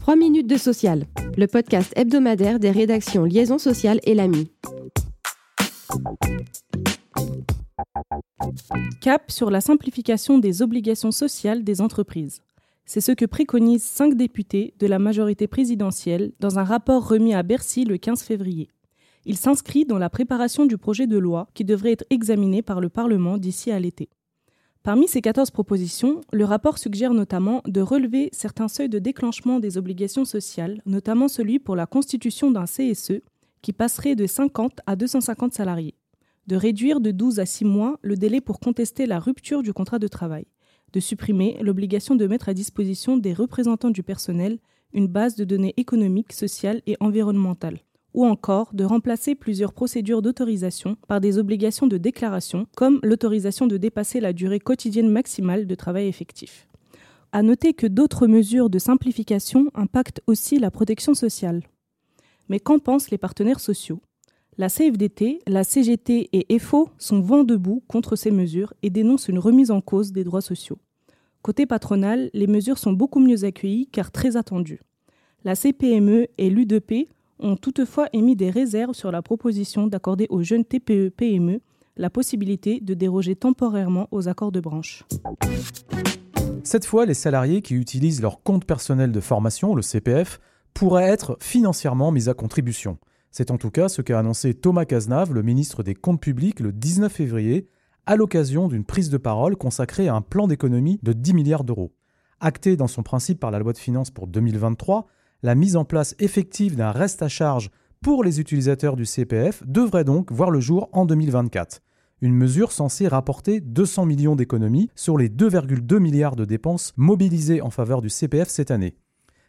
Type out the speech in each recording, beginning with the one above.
3 minutes de social, le podcast hebdomadaire des rédactions Liaison sociale et l'AMI. Cap sur la simplification des obligations sociales des entreprises. C'est ce que préconisent cinq députés de la majorité présidentielle dans un rapport remis à Bercy le 15 février. Il s'inscrit dans la préparation du projet de loi qui devrait être examiné par le Parlement d'ici à l'été. Parmi ces 14 propositions, le rapport suggère notamment de relever certains seuils de déclenchement des obligations sociales, notamment celui pour la constitution d'un CSE qui passerait de 50 à 250 salariés, de réduire de 12 à 6 mois le délai pour contester la rupture du contrat de travail, de supprimer l'obligation de mettre à disposition des représentants du personnel une base de données économiques, sociales et environnementales, ou encore de remplacer plusieurs procédures d'autorisation par des obligations de déclaration, comme l'autorisation de dépasser la durée quotidienne maximale de travail effectif. À noter que d'autres mesures de simplification impactent aussi la protection sociale. Mais qu'en pensent les partenaires sociaux? La CFDT, la CGT et EFO sont vent debout contre ces mesures et dénoncent une remise en cause des droits sociaux. Côté patronal, les mesures sont beaucoup mieux accueillies car très attendues. La CPME et l'UDP ont toutefois émis des réserves sur la proposition d'accorder aux jeunes TPE-PME la possibilité de déroger temporairement aux accords de branche. Cette fois, les salariés qui utilisent leur compte personnel de formation, le CPF, pourraient être financièrement mis à contribution. C'est en tout cas ce qu'a annoncé Thomas Cazenave, le ministre des Comptes publics, le 19 février, à l'occasion d'une prise de parole consacrée à un plan d'économie de 10 milliards d'euros. Acté dans son principe par la loi de finances pour 2023, la mise en place effective d'un reste à charge pour les utilisateurs du CPF devrait donc voir le jour en 2024. Une mesure censée rapporter 200 millions d'économies sur les 2,2 milliards de dépenses mobilisées en faveur du CPF cette année.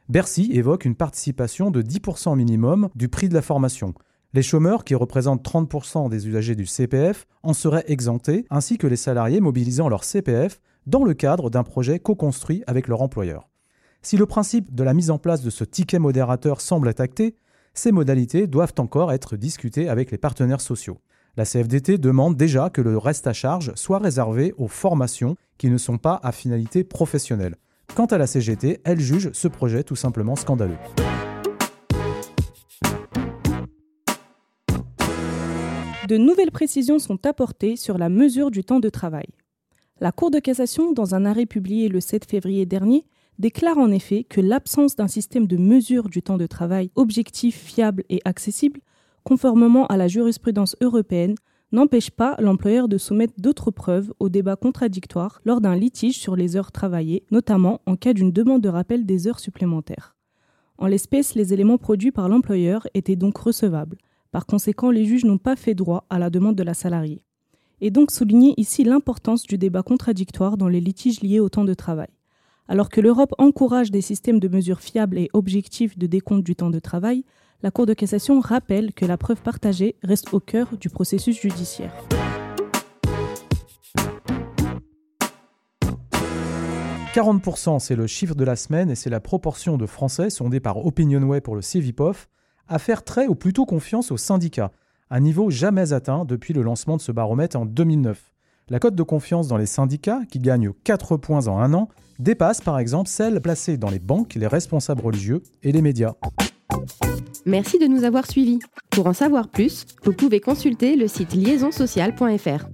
Bercy évoque une participation de 10% minimum du prix de la formation. Les chômeurs, qui représentent 30% des usagers du CPF, en seraient exemptés, ainsi que les salariés mobilisant leur CPF dans le cadre d'un projet co-construit avec leur employeur. Si le principe de la mise en place de ce ticket modérateur semble être ces modalités doivent encore être discutées avec les partenaires sociaux. La CFDT demande déjà que le reste à charge soit réservé aux formations qui ne sont pas à finalité professionnelle. Quant à la CGT, elle juge ce projet tout simplement scandaleux. De nouvelles précisions sont apportées sur la mesure du temps de travail. La Cour de cassation, dans un arrêt publié le 7 février dernier, déclare en effet que l'absence d'un système de mesure du temps de travail objectif, fiable et accessible, conformément à la jurisprudence européenne, n'empêche pas l'employeur de soumettre d'autres preuves au débat contradictoire lors d'un litige sur les heures travaillées, notamment en cas d'une demande de rappel des heures supplémentaires. En l'espèce, les éléments produits par l'employeur étaient donc recevables. Par conséquent, les juges n'ont pas fait droit à la demande de la salariée. Et donc souligner ici l'importance du débat contradictoire dans les litiges liés au temps de travail. Alors que l'Europe encourage des systèmes de mesure fiables et objectifs de décompte du temps de travail, la Cour de cassation rappelle que la preuve partagée reste au cœur du processus judiciaire. « 40%, c'est le chiffre de la semaine et c'est la proportion de Français sondés par Opinionway pour le CVPOF à faire très ou plutôt confiance aux syndicats, un niveau jamais atteint depuis le lancement de ce baromètre en 2009. La cote de confiance dans les syndicats, qui gagnent 4 points en un an, dépasse par exemple celle placée dans les banques, les responsables religieux et les médias. Merci de nous avoir suivis. Pour en savoir plus, vous pouvez consulter le site liaisonsocial.fr.